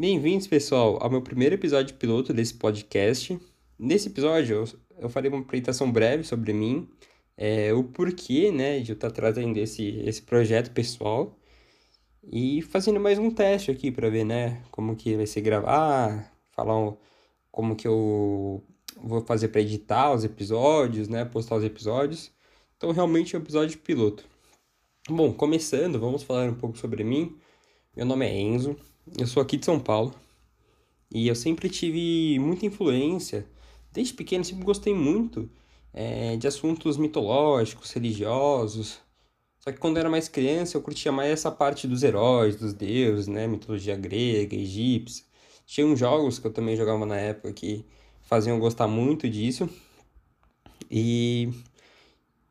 Bem-vindos, pessoal, ao meu primeiro episódio piloto desse podcast. Nesse episódio, eu, eu farei uma apresentação breve sobre mim, é, o porquê, né, de eu estar trazendo esse, esse projeto pessoal e fazendo mais um teste aqui para ver, né, como que vai ser gravar, falar um, como que eu vou fazer para editar os episódios, né, postar os episódios. Então, realmente é um episódio piloto. Bom, começando, vamos falar um pouco sobre mim. Meu nome é Enzo, eu sou aqui de São Paulo e eu sempre tive muita influência, desde pequeno sempre gostei muito é, de assuntos mitológicos, religiosos. Só que quando eu era mais criança eu curtia mais essa parte dos heróis, dos deuses, né? Mitologia grega, egípcia. Tinha uns jogos que eu também jogava na época que faziam gostar muito disso. E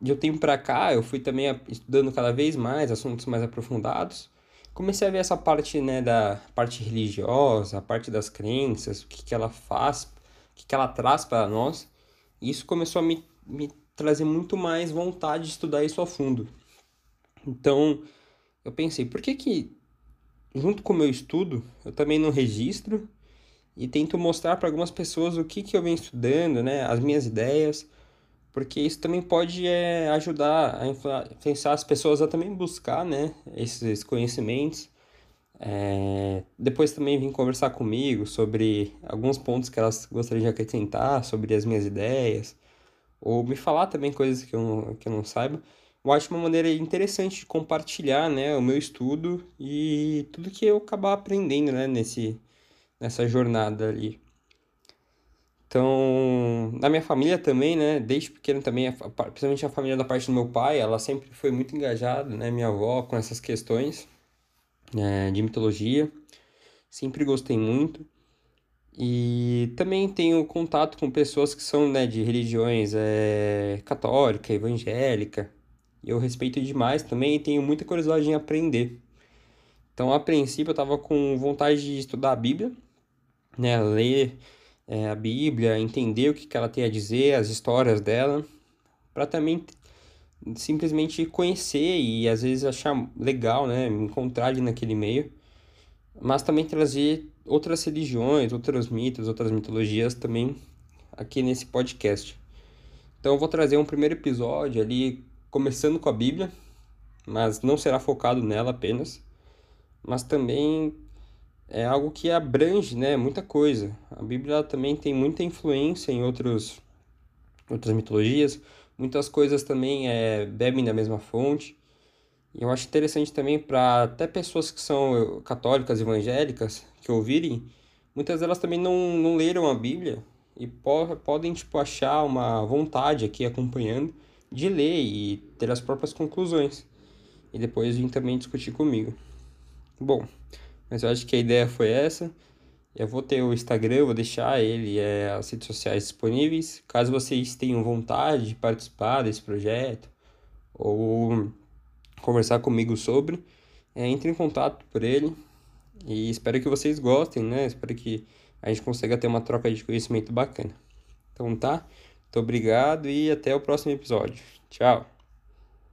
de um tempo para cá eu fui também estudando cada vez mais assuntos mais aprofundados comecei a ver essa parte, né, da parte religiosa, a parte das crenças, o que, que ela faz, o que, que ela traz para nós. E isso começou a me, me trazer muito mais vontade de estudar isso a fundo. Então, eu pensei, por que que, junto com o meu estudo, eu também não registro e tento mostrar para algumas pessoas o que, que eu venho estudando, né, as minhas ideias, porque isso também pode é, ajudar a influenciar as pessoas a também buscar né, esses conhecimentos. É, depois também vim conversar comigo sobre alguns pontos que elas gostariam de acrescentar, sobre as minhas ideias, ou me falar também coisas que eu não, que eu não saiba. Eu acho uma maneira interessante de compartilhar né, o meu estudo e tudo que eu acabar aprendendo né, nesse, nessa jornada ali. Então, na minha família também, né, desde pequeno também, principalmente a família da parte do meu pai, ela sempre foi muito engajada, né, minha avó, com essas questões é, de mitologia. Sempre gostei muito. E também tenho contato com pessoas que são, né, de religiões é, católica, evangélica. Eu respeito demais também e tenho muita curiosidade em aprender. Então, a princípio, eu estava com vontade de estudar a Bíblia, né, ler é, a Bíblia, entender o que, que ela tem a dizer, as histórias dela, para também simplesmente conhecer e às vezes achar legal, né, encontrar ali naquele meio, mas também trazer outras religiões, outros mitos, outras mitologias também aqui nesse podcast. Então eu vou trazer um primeiro episódio ali começando com a Bíblia, mas não será focado nela apenas, mas também é algo que abrange, né, muita coisa. A Bíblia também tem muita influência em outros, outras mitologias, muitas coisas também é, bebem da mesma fonte. E eu acho interessante também para até pessoas que são católicas, evangélicas, que ouvirem, muitas delas também não, não leram a Bíblia e po podem tipo, achar uma vontade aqui acompanhando de ler e ter as próprias conclusões. E depois vir também discutir comigo. Bom, mas eu acho que a ideia foi essa. Eu vou ter o Instagram, vou deixar ele, é, as redes sociais disponíveis. Caso vocês tenham vontade de participar desse projeto ou conversar comigo sobre, é, entre em contato por ele. E espero que vocês gostem, né? Espero que a gente consiga ter uma troca de conhecimento bacana. Então tá? Muito obrigado e até o próximo episódio. Tchau!